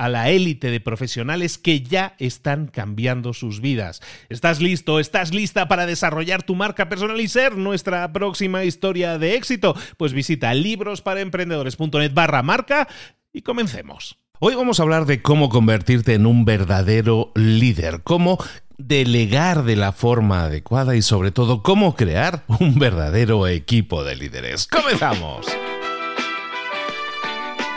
a la élite de profesionales que ya están cambiando sus vidas. ¿Estás listo? ¿Estás lista para desarrollar tu marca personal y ser nuestra próxima historia de éxito? Pues visita librosparaemprendedores.net barra marca y comencemos. Hoy vamos a hablar de cómo convertirte en un verdadero líder, cómo delegar de la forma adecuada y sobre todo cómo crear un verdadero equipo de líderes. ¡Comenzamos!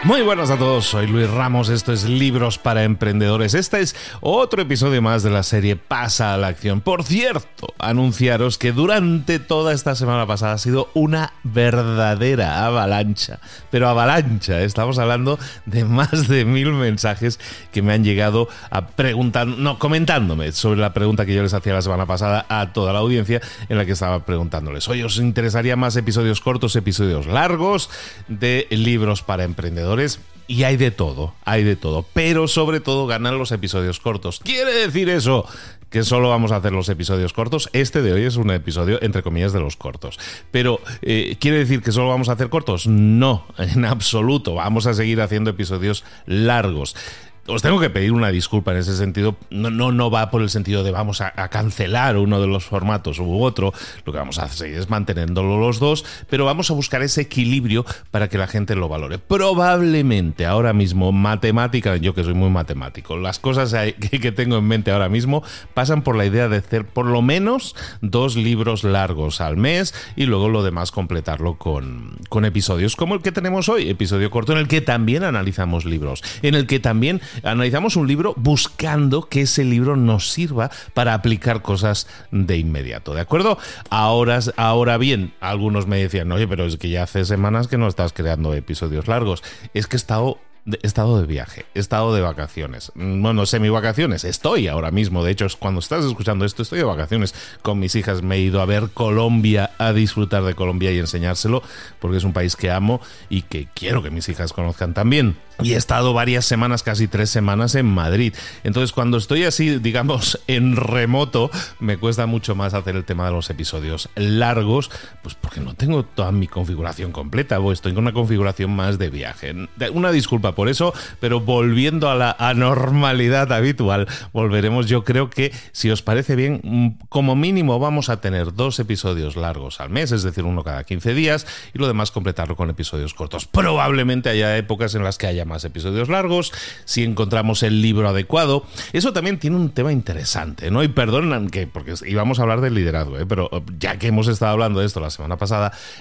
Muy buenas a todos, soy Luis Ramos, esto es Libros para Emprendedores. Este es otro episodio más de la serie Pasa a la Acción. Por cierto, anunciaros que durante toda esta semana pasada ha sido una verdadera avalancha, pero avalancha, estamos hablando de más de mil mensajes que me han llegado a preguntar, no, comentándome sobre la pregunta que yo les hacía la semana pasada a toda la audiencia en la que estaba preguntándoles, oye, ¿os interesaría más episodios cortos, episodios largos de Libros para Emprendedores? Y hay de todo, hay de todo, pero sobre todo ganan los episodios cortos. ¿Quiere decir eso? que solo vamos a hacer los episodios cortos. Este de hoy es un episodio, entre comillas, de los cortos. Pero, eh, ¿quiere decir que solo vamos a hacer cortos? No, en absoluto. Vamos a seguir haciendo episodios largos os tengo que pedir una disculpa en ese sentido. No, no, no va por el sentido de vamos a, cancelar uno de los formatos u otro. Lo que vamos a hacer es manteniéndolo los dos, pero vamos a buscar ese equilibrio para que la gente lo valore. Probablemente ahora mismo, matemática, yo que soy muy matemático, las cosas que tengo en mente ahora mismo pasan por la idea de hacer por lo menos dos libros largos al mes y luego lo demás completarlo con, con episodios como el que tenemos hoy, episodio corto en el que también analizamos libros, en el que también analizamos un libro buscando que ese libro nos sirva para aplicar cosas de inmediato, ¿de acuerdo? Ahora, ahora bien, algunos me decían, oye, pero es que ya hace semanas que no estás creando episodios largos. Es que he estado he estado de viaje, he estado de vacaciones. Mm, bueno, semi vacaciones. Estoy ahora mismo. De hecho, cuando estás escuchando esto, estoy de vacaciones con mis hijas. Me he ido a ver Colombia, a disfrutar de Colombia y enseñárselo, porque es un país que amo y que quiero que mis hijas conozcan también y he estado varias semanas, casi tres semanas en Madrid. Entonces, cuando estoy así, digamos, en remoto, me cuesta mucho más hacer el tema de los episodios largos, pues porque no tengo toda mi configuración completa, o estoy con una configuración más de viaje. Una disculpa por eso, pero volviendo a la anormalidad habitual, volveremos. Yo creo que, si os parece bien, mm, como mínimo vamos a tener dos episodios largos al mes, es decir, uno cada 15 días, y lo demás completarlo con episodios cortos. Probablemente haya épocas en las que haya más episodios largos, si encontramos el libro adecuado. Eso también tiene un tema interesante, ¿no? Y perdonan que, porque íbamos a hablar del liderazgo, ¿eh? pero ya que hemos estado hablando de esto la semana pasada,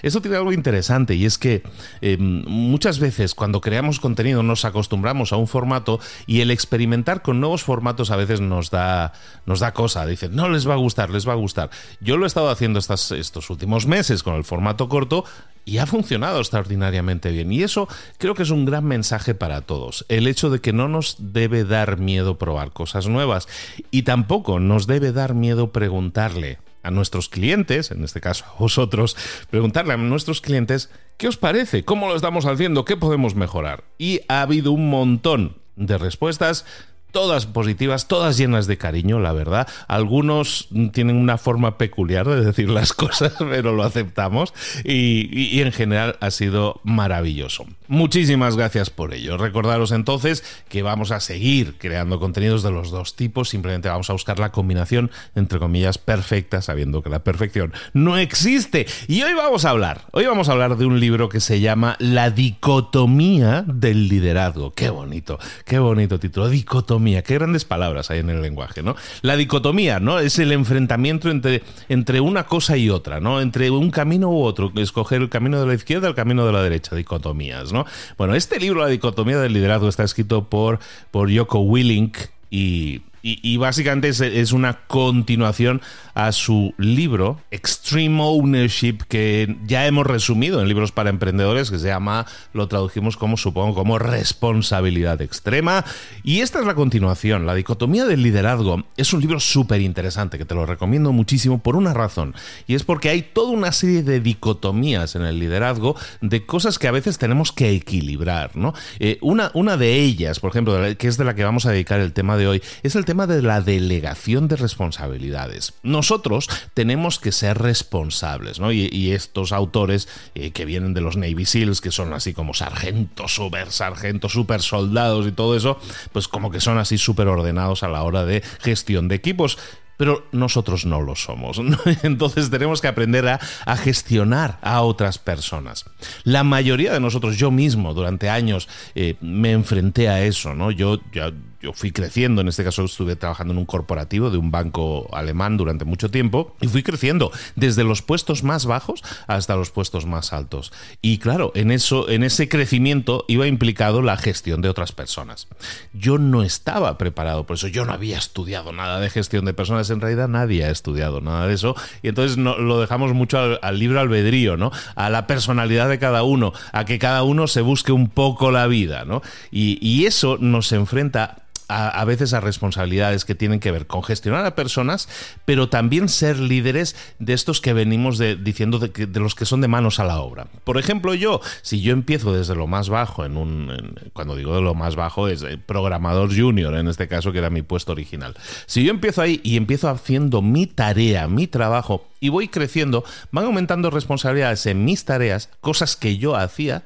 eso tiene algo interesante y es que em, muchas veces cuando creamos contenido nos acostumbramos a un formato y el experimentar con nuevos formatos a veces nos da, nos da cosa. Dicen, no les va a gustar, les va a gustar. Yo lo he estado haciendo estos últimos meses con el formato corto y ha funcionado extraordinariamente bien. Y eso creo que es un gran mensaje para todos. El hecho de que no nos debe dar miedo probar cosas nuevas y tampoco nos debe dar miedo preguntarle a nuestros clientes, en este caso a vosotros, preguntarle a nuestros clientes qué os parece, cómo lo estamos haciendo, qué podemos mejorar. Y ha habido un montón de respuestas todas positivas, todas llenas de cariño, la verdad. Algunos tienen una forma peculiar de decir las cosas, pero lo aceptamos y, en general ha sido maravilloso. Muchísimas gracias por ello. Recordaros entonces que vamos a seguir creando contenidos de los dos tipos, simplemente vamos a buscar la combinación, entre comillas, perfecta, sabiendo que la perfección no existe. Y hoy vamos a hablar, hoy vamos a hablar de un libro que se llama La dicotomía del liderazgo. Qué bonito, qué bonito título, dicotomía qué grandes palabras hay en el lenguaje, ¿no? La dicotomía, ¿no? Es el enfrentamiento entre, entre una cosa y otra, ¿no? Entre un camino u otro, escoger el camino de la izquierda el camino de la derecha, dicotomías, ¿no? Bueno, este libro, La dicotomía del liderazgo, está escrito por, por Joko Willink y y, básicamente es, una continuación a su libro Extreme Ownership que ya hemos resumido en libros para emprendedores que se llama, lo tradujimos como supongo, como responsabilidad extrema. Y esta es la continuación, La dicotomía del liderazgo. Es un libro súper interesante que te lo recomiendo muchísimo por una razón. Y es porque hay toda una serie de dicotomías en el liderazgo de cosas que a veces tenemos que equilibrar. ¿no? Eh, una, una de ellas, por ejemplo, que es de la que vamos a dedicar el tema de hoy, es el tema tema de la delegación de responsabilidades. Nosotros tenemos que ser responsables, ¿no? Y, estos autores eh, que vienen de los Navy SEALs, que son así como sargentos, super sargentos, super soldados y todo eso, pues como que son así súper ordenados a la hora de gestión de equipos pero nosotros no lo somos. Entonces tenemos que aprender a, gestionar a otras personas. La mayoría de nosotros, yo mismo, durante años, eh, me enfrenté a eso, ¿no? Yo, yo yo fui creciendo, en este caso estuve trabajando en un corporativo de un banco alemán durante mucho tiempo y fui creciendo desde los puestos más bajos hasta los puestos más altos. Y claro, en eso en ese crecimiento iba implicado la gestión de otras personas. Yo no estaba preparado por eso, yo no había estudiado nada de gestión de personas, en realidad nadie ha estudiado nada de eso y entonces lo dejamos mucho al, libro albedrío, ¿no? A la personalidad de cada uno, a que cada uno se busque un poco la vida, ¿no? Y eso nos enfrenta a, veces a responsabilidades que tienen que ver con gestionar a personas, pero también ser líderes de estos que venimos diciendo de, los que son de manos a la obra. Por ejemplo, yo, si yo empiezo desde lo más bajo, en un, cuando digo de lo más bajo, es programador junior, en este caso, que era mi puesto original. Si yo empiezo ahí y empiezo haciendo mi tarea, mi trabajo, y voy creciendo, van aumentando responsabilidades en mis tareas, cosas que yo hacía,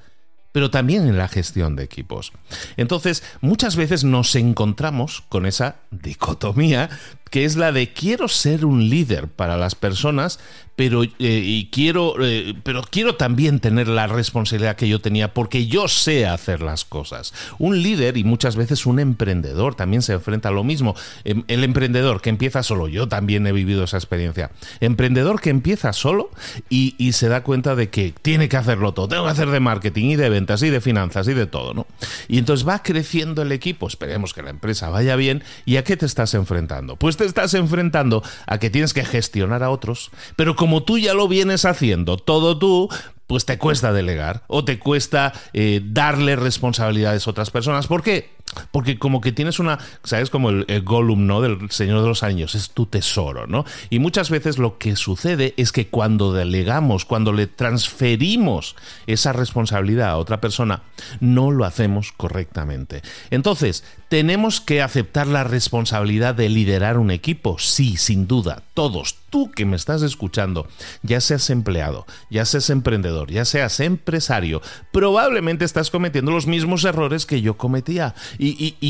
pero también en la gestión de equipos. Entonces, muchas veces nos encontramos con esa dicotomía que es la de quiero ser un líder para las personas, pero, eh, y quiero, eh, pero quiero también tener la responsabilidad que yo tenía porque yo sé hacer las cosas. Un líder y muchas veces un emprendedor también se enfrenta a lo mismo. Em, el emprendedor que empieza solo, yo también he vivido esa experiencia. Emprendedor que empieza solo y, y se da cuenta de que tiene que hacerlo todo. Tengo que hacer de marketing y de ventas y de finanzas y de todo, ¿no? Y entonces va creciendo el equipo. Esperemos que la empresa vaya bien. ¿Y a qué te estás enfrentando? Pues te estás enfrentando a que tienes que gestionar a otros, pero como tú ya lo vienes haciendo todo tú, pues te cuesta delegar o te cuesta eh, darle responsabilidades a otras personas. ¿Por qué? Porque como que tienes una, ¿sabes? Como el, el, Gollum, ¿no? Del Señor de los Años, es tu tesoro, ¿no? Y muchas veces lo que sucede es que cuando delegamos, cuando le transferimos esa responsabilidad a otra persona, no lo hacemos correctamente. Entonces, ¿tenemos que aceptar la responsabilidad de liderar un equipo? Sí, sin duda, todos. Tú que me estás escuchando, ya seas empleado, ya seas emprendedor, ya seas empresario, probablemente estás cometiendo los mismos errores que yo cometía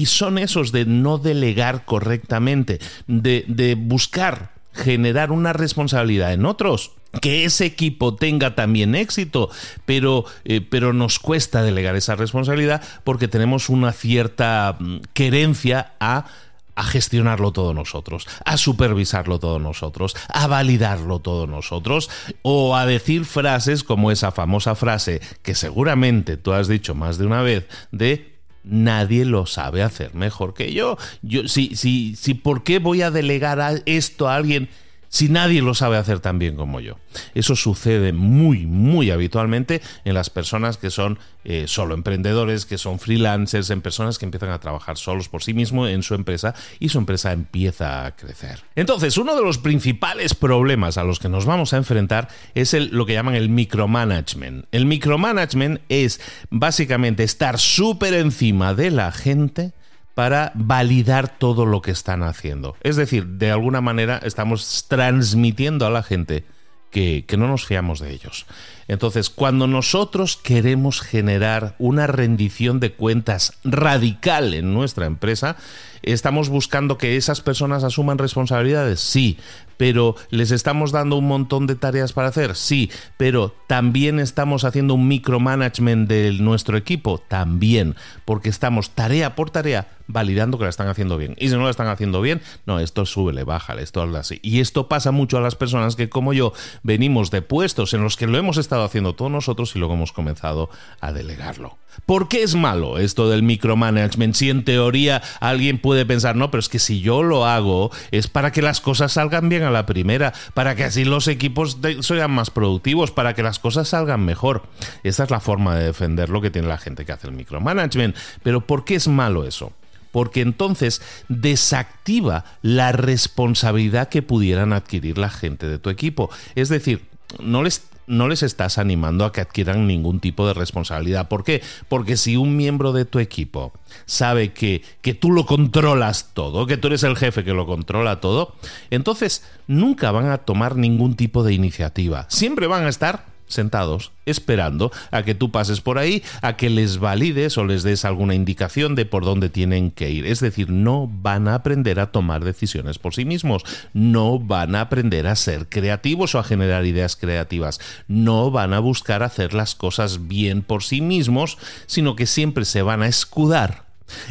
son esos de no delegar correctamente, de, buscar generar una responsabilidad en otros que ese equipo tenga también éxito, pero, eh, pero nos cuesta delegar esa responsabilidad porque tenemos una cierta mm, querencia a a gestionarlo todo nosotros, a supervisarlo todo nosotros, a validarlo todo nosotros, o a decir frases como esa famosa frase que seguramente tú has dicho más de una vez de nadie lo sabe hacer mejor que yo. Yo, si, si, si, ¿por qué voy a delegar esto a alguien si nadie lo sabe hacer tan bien como yo. Eso sucede muy, muy habitualmente en las personas que son eh, solo emprendedores, que son freelancers, en personas que empiezan a trabajar solos por sí mismos en su empresa y su empresa empieza a crecer. Entonces, uno de los principales problemas a los que nos vamos a enfrentar es lo que llaman el micromanagement. El micromanagement es básicamente estar súper encima de la gente para validar todo lo que están haciendo. Es decir, de alguna manera estamos transmitiendo a la gente que, no nos fiamos de ellos. Entonces, cuando nosotros queremos generar una rendición de cuentas radical en nuestra empresa, estamos buscando que esas personas asuman responsabilidades, sí, pero les estamos dando un montón de tareas para hacer, sí, pero también estamos haciendo un micromanagement de nuestro equipo, también, porque estamos tarea por tarea validando que la están haciendo bien. Y si no la están haciendo bien, no, esto súbele, bájale, esto habla así. Y esto pasa mucho a las personas que, como yo, venimos de puestos en los que lo hemos haciendo todos nosotros y luego hemos comenzado a delegarlo. ¿Por qué es malo esto del micromanagement? Si en teoría alguien puede pensar, no, pero es que si yo lo hago es para que las cosas salgan bien a la primera, para que así los equipos sean más productivos, para que las cosas salgan mejor. Esta es la forma de defender lo que tiene la gente que hace el micromanagement. Pero ¿por qué es malo eso? porque entonces desactiva la responsabilidad que pudieran adquirir la gente de tu equipo. Es decir, no les no les estás animando a que adquieran ningún tipo de responsabilidad. ¿Por qué? Porque si un miembro de tu equipo sabe que, que tú lo controlas todo, que tú eres el jefe que lo controla todo, entonces nunca van a tomar ningún tipo de iniciativa. Siempre van a estar sentados esperando a que tú pases por ahí, a que les valides o les des alguna indicación de por dónde tienen que ir. Es decir, no van a aprender a tomar decisiones por sí mismos, no van a aprender a ser creativos o a generar ideas creativas, no van a buscar hacer las cosas bien por sí mismos, sino que siempre se van a escudar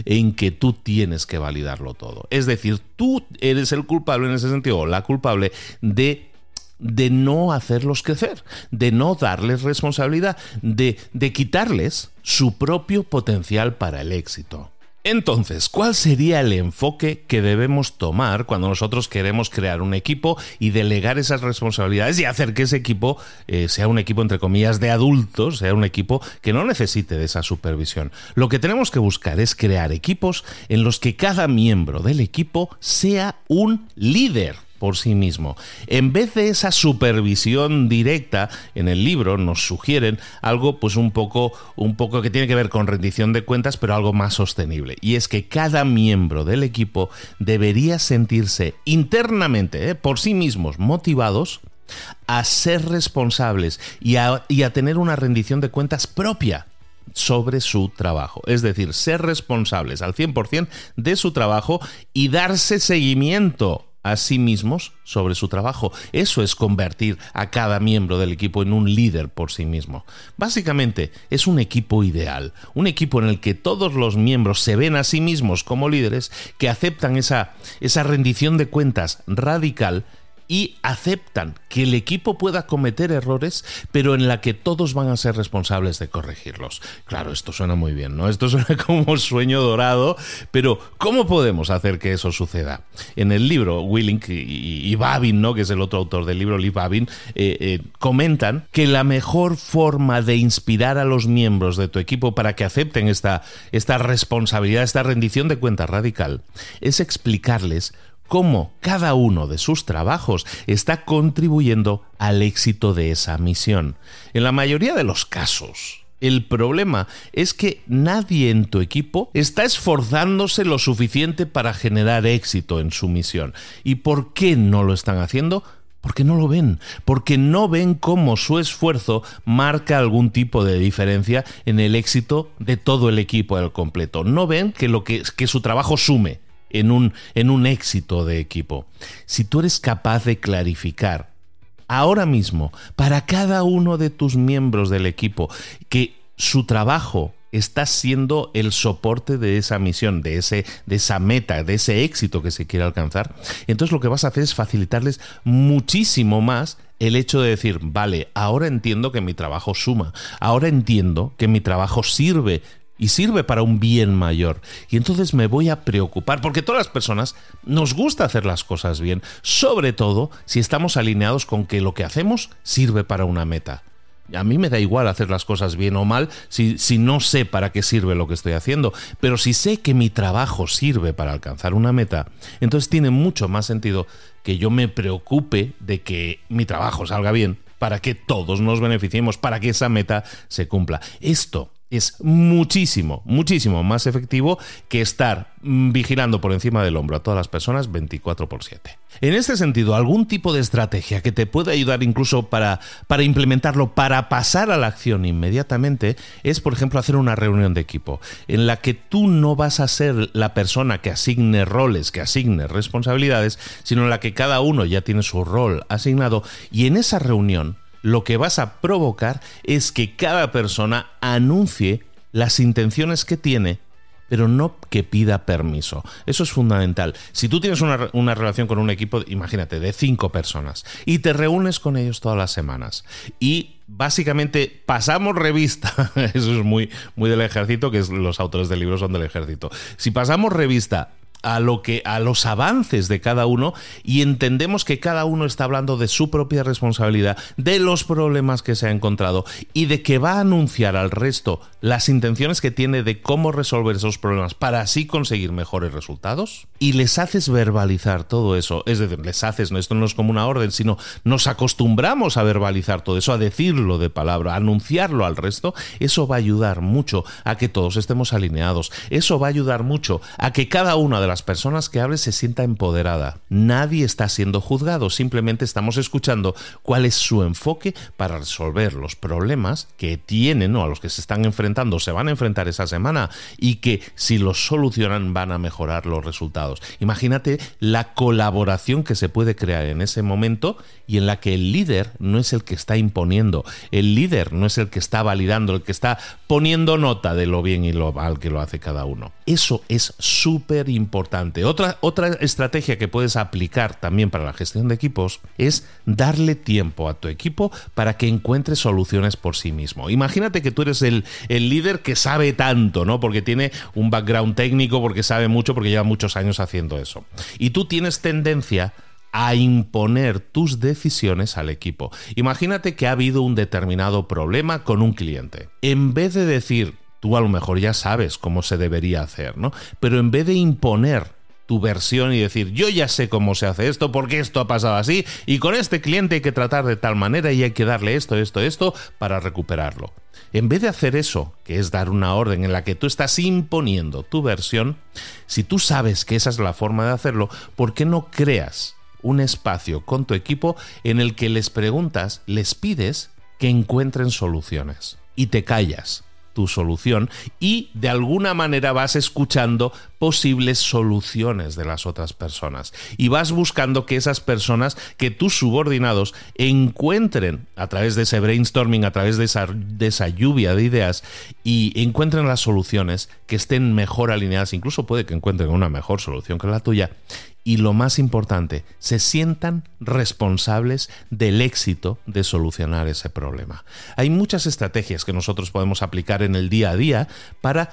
en que tú tienes que validarlo todo. Es decir, tú eres el culpable en ese sentido, o la culpable de de no hacerlos crecer, de no darles responsabilidad, de, de quitarles su propio potencial para el éxito. Entonces, ¿cuál sería el enfoque que debemos tomar cuando nosotros queremos crear un equipo y delegar esas responsabilidades y hacer que ese equipo eh, sea un equipo, entre comillas, de adultos, sea un equipo que no necesite de esa supervisión? Lo que tenemos que buscar es crear equipos en los que cada miembro del equipo sea un líder por sí mismo. En vez de esa supervisión directa, en el libro nos sugieren algo pues un poco un poco que tiene que ver con rendición de cuentas, pero algo más sostenible, y es que cada miembro del equipo debería sentirse internamente, eh, por sí mismos, motivados a ser responsables y a, y a tener una rendición de cuentas propia sobre su trabajo. Es decir, ser responsables al 100% de su trabajo y darse seguimiento a sí mismos sobre su trabajo. Eso es convertir a cada miembro del equipo en un líder por sí mismo. Básicamente es un equipo ideal, un equipo en el que todos los miembros se ven a sí mismos como líderes, que aceptan esa, esa rendición de cuentas radical y aceptan que el equipo pueda cometer errores, pero en la que todos van a ser responsables de corregirlos. Claro, esto suena muy bien, ¿no? Esto suena como sueño dorado, pero ¿cómo podemos hacer que eso suceda? En el libro, Willink y, Babin, ¿no? Que es el otro autor del libro, Lee Babin, eh, eh, comentan que la mejor forma de inspirar a los miembros de tu equipo para que acepten esta, esta responsabilidad, esta rendición de cuenta radical, es explicarles cómo cada uno de sus trabajos está contribuyendo al éxito de esa misión. En la mayoría de los casos, el problema es que nadie en tu equipo está esforzándose lo suficiente para generar éxito en su misión. ¿Y por qué no lo están haciendo? Porque no lo ven, porque no ven cómo su esfuerzo marca algún tipo de diferencia en el éxito de todo el equipo al completo. No ven que, lo que, su trabajo sume en un, en un éxito de equipo. Si tú eres capaz de clarificar ahora mismo para cada uno de tus miembros del equipo que su trabajo está siendo el soporte de esa misión, de, ese, de esa meta, de ese éxito que se quiere alcanzar, entonces lo que vas a hacer es facilitarles muchísimo más el hecho de decir, vale, ahora entiendo que mi trabajo suma, ahora entiendo que mi trabajo sirve y sirve para un bien mayor. Y entonces me voy a preocupar, porque todas las personas nos gusta hacer las cosas bien, sobre todo si estamos alineados con que lo que hacemos sirve para una meta. A mí me da igual hacer las cosas bien o mal si, si, no sé para qué sirve lo que estoy haciendo, pero si sé que mi trabajo sirve para alcanzar una meta, entonces tiene mucho más sentido que yo me preocupe de que mi trabajo salga bien para que todos nos beneficiemos, para que esa meta se cumpla. Esto es muchísimo, muchísimo más efectivo que estar mm, vigilando por encima del hombro a todas las personas 24 por 7. En este sentido, algún tipo de estrategia que te pueda ayudar incluso para, para implementarlo, para pasar a la acción inmediatamente, es, por ejemplo, hacer una reunión de equipo en la que tú no vas a ser la persona que asigne roles, que asigne responsabilidades, sino en la que cada uno ya tiene su rol asignado y en esa reunión lo que vas a provocar es que cada persona anuncie las intenciones que tiene pero no que pida permiso. Eso es fundamental. Si tú tienes una, relación con un equipo, imagínate, de cinco personas, y te reúnes con ellos todas las semanas, y básicamente pasamos revista, eso es muy, muy del ejército, que los autores del libro son del ejército, si pasamos revista a lo que a los avances de cada uno y entendemos que cada uno está hablando de su propia responsabilidad, de los problemas que se ha encontrado y de que va a anunciar al resto las intenciones que tiene de cómo resolver esos problemas para así conseguir mejores resultados. Y les haces verbalizar todo eso, es decir, les haces, esto no es como una orden, sino nos acostumbramos a verbalizar todo eso, a decirlo de palabra, a anunciarlo al resto, eso va a ayudar mucho a que todos estemos alineados, eso va a ayudar mucho a que cada una de las personas que hable se sienta empoderada. Nadie está siendo juzgado, simplemente estamos escuchando cuál es su enfoque para resolver los problemas que tienen o a los que se están enfrentando, se van a enfrentar esa semana y que si los solucionan van a mejorar los resultados. Imagínate la colaboración que se puede crear en ese momento y en la que el líder no es el que está imponiendo, el líder no es el que está validando, el que está poniendo nota de lo bien y lo mal que lo hace cada uno. Eso es súper importante. Otra, otra estrategia que puedes aplicar también para la gestión de equipos es darle tiempo a tu equipo para que encuentre soluciones por sí mismo. Imagínate que tú eres el, el líder que sabe tanto, ¿no? Porque tiene un background técnico, porque sabe mucho, porque lleva muchos años haciendo eso. Y tú tienes tendencia a imponer tus decisiones al equipo. Imagínate que ha habido un determinado problema con un cliente. En vez de decir, tú a lo mejor ya sabes cómo se debería hacer, ¿no? Pero en vez de imponer tu versión y decir, yo ya sé cómo se hace esto, porque esto ha pasado así, y con este cliente hay que tratar de tal manera y hay que darle esto, esto, esto, para recuperarlo. En vez de hacer eso, que es dar una orden en la que tú estás imponiendo tu versión, si tú sabes que esa es la forma de hacerlo, ¿por qué no creas un espacio con tu equipo en el que les preguntas, les pides que encuentren soluciones y te callas tu solución y de alguna manera vas escuchando posibles soluciones de las otras personas. Y vas buscando que esas personas, que tus subordinados encuentren a través de ese brainstorming, a través de esa, de esa lluvia de ideas y encuentren las soluciones que estén mejor alineadas, incluso puede que encuentren una mejor solución que la tuya y lo más importante, se sientan responsables del éxito de solucionar ese problema. Hay muchas estrategias que nosotros podemos aplicar en el día a día para,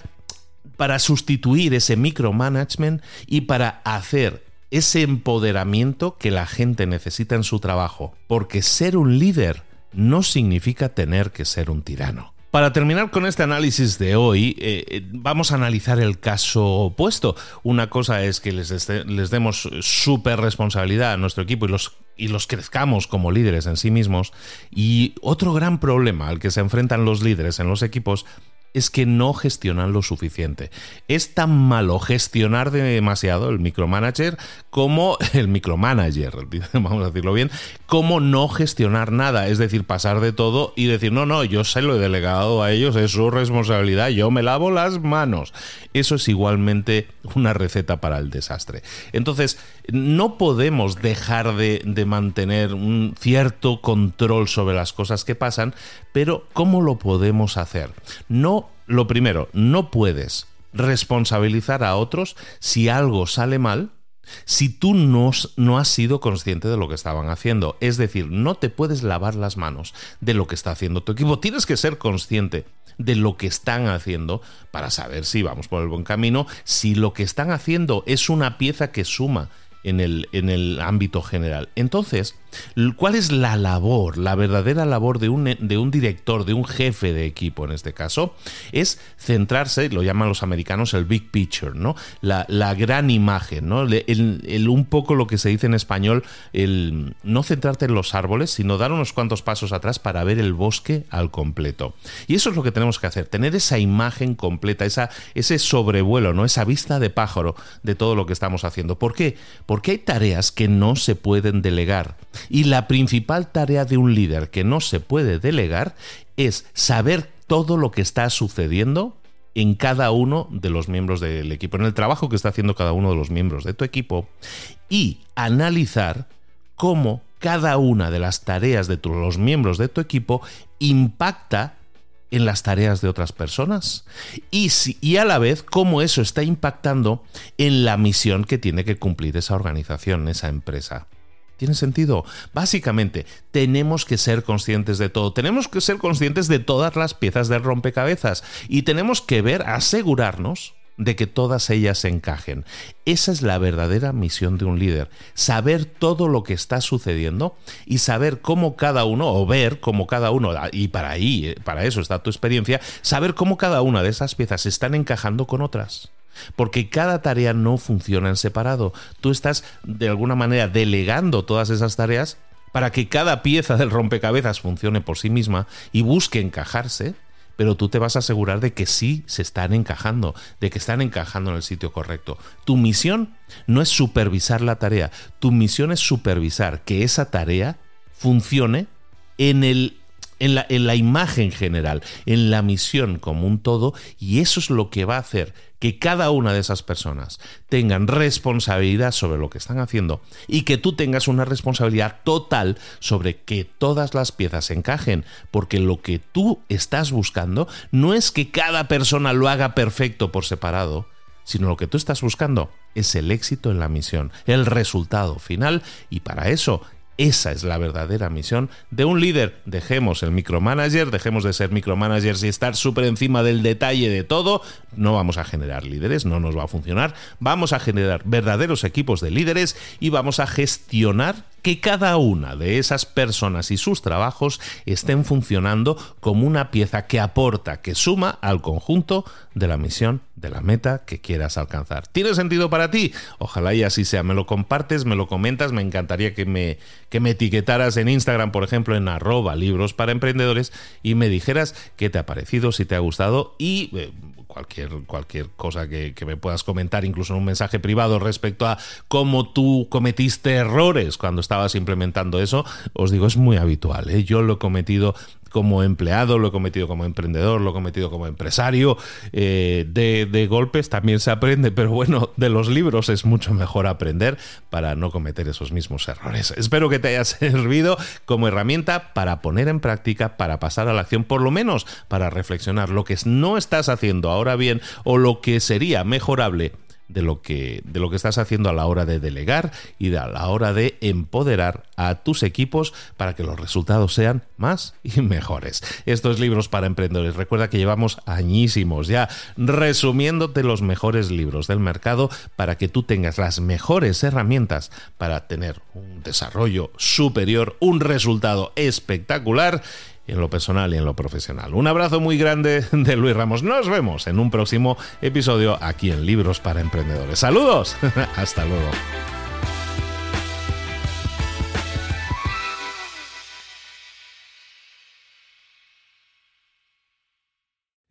para sustituir ese micromanagement y para hacer ese empoderamiento que la gente necesita en su trabajo, porque ser un líder no significa tener que ser un tirano. Para terminar con este análisis de hoy, eh, eh, vamos a analizar el caso opuesto. Una cosa es que les, les demos súper responsabilidad a nuestro equipo y los, y los crezcamos como líderes en sí mismos. Y otro gran problema al que se enfrentan los líderes en los equipos es que no gestionan lo suficiente. Es tan malo gestionar demasiado el micromanager como el micromanager, vamos a decirlo bien, como no gestionar nada, es decir, pasar de todo y decir, no, no, yo se lo he delegado a ellos, es su responsabilidad, yo me lavo las manos. Eso es igualmente una receta para el desastre. Entonces, no podemos dejar de, de mantener un cierto control sobre las cosas que pasan, pero ¿cómo lo podemos hacer? No lo primero, no puedes responsabilizar a otros si algo sale mal, si tú no, no, has sido consciente de lo que estaban haciendo. Es decir, no te puedes lavar las manos de lo que está haciendo tu equipo. Tienes que ser consciente de lo que están haciendo para saber si vamos por el buen camino, si lo que están haciendo es una pieza que suma en el, en el ámbito general. Entonces, ¿cuál es la labor, la verdadera labor de un, de un director, de un jefe de equipo en este caso? Es centrarse, lo llaman los americanos el big picture, ¿no? La, gran imagen, ¿no? El, un poco lo que se dice en español, el no centrarte en los árboles, sino dar unos cuantos pasos atrás para ver el bosque al completo. Y eso es lo que tenemos que hacer, tener esa imagen completa, esa, ese sobrevuelo, ¿no? Esa vista de pájaro de todo lo que estamos haciendo. ¿Por qué? Hay tareas que no se pueden delegar. Y la principal tarea de un líder que no se puede delegar es saber todo lo que está sucediendo en cada uno de los miembros del equipo, en el trabajo que está haciendo cada uno de los miembros de tu equipo y analizar cómo cada una de las tareas de los miembros de tu equipo impacta en las tareas de otras personas y, y a la vez cómo eso está impactando en la misión que tiene que cumplir esa organización, esa empresa. ¿Tiene sentido? Básicamente, tenemos que ser conscientes de todo, tenemos que ser conscientes de todas las piezas del rompecabezas y tenemos que ver, asegurarnos de que todas ellas encajen. Esa es la verdadera misión de un líder, saber todo lo que está sucediendo y saber cómo cada uno, o ver cómo cada uno, y para ahí, eh, para eso está tu experiencia, saber cómo cada una de esas piezas están encajando con otras. Porque cada tarea no funciona en separado. Tú estás de alguna manera delegando todas esas tareas para que cada pieza del rompecabezas funcione por sí misma y busque encajarse pero tú te vas a asegurar de que sí se están encajando, de que están encajando en el sitio correcto. Tu misión no es supervisar la tarea, tu misión es supervisar que esa tarea funcione en el en la, en la, imagen general, en la misión como un todo, y eso es lo que va a hacer que cada una de esas personas tengan responsabilidad sobre lo que están haciendo y que tú tengas una responsabilidad total sobre que todas las piezas encajen, porque lo que tú estás buscando no es que cada persona lo haga perfecto por separado, sino lo que tú estás buscando es el éxito en la misión, el resultado final, y para eso esa es la verdadera misión de un líder. Dejemos el micromanager, dejemos de ser micromanagers y estar súper encima del detalle de todo. No vamos a generar líderes, no nos va a funcionar. Vamos a generar verdaderos equipos de líderes y vamos a gestionar que cada una de esas personas y sus trabajos estén funcionando como una pieza que aporta, que suma al conjunto de la misión, de la meta que quieras alcanzar. ¿Tiene sentido para ti? Ojalá y así sea. Me lo compartes, me lo comentas, me encantaría que me, que me etiquetaras en Instagram, por ejemplo, en arroba libros para emprendedores y me dijeras qué te ha parecido, si te ha gustado y... Eh, cualquier, cualquier cosa que, me puedas comentar, incluso en un mensaje privado respecto a cómo tú cometiste errores cuando estabas implementando eso, os digo, es muy habitual. ¿eh? Yo lo he cometido como empleado, lo he cometido como emprendedor, lo he cometido como empresario. Eh, de, de, golpes también se aprende, pero bueno, de los libros es mucho mejor aprender para no cometer esos mismos errores. Espero que te haya servido como herramienta para poner en práctica, para pasar a la acción, por lo menos para reflexionar lo que no estás haciendo ahora bien o lo que sería mejorable de lo que, de lo que estás haciendo a la hora de delegar y a la hora de empoderar a tus equipos para que los resultados sean más y mejores. Estos libros para emprendedores, recuerda que llevamos añísimos ya resumiéndote los mejores libros del mercado para que tú tengas las mejores herramientas para tener un desarrollo superior, un resultado espectacular en lo personal y en lo profesional. Un abrazo muy grande de Luis Ramos. Nos vemos en un próximo episodio aquí en Libros para Emprendedores. Saludos. Hasta luego.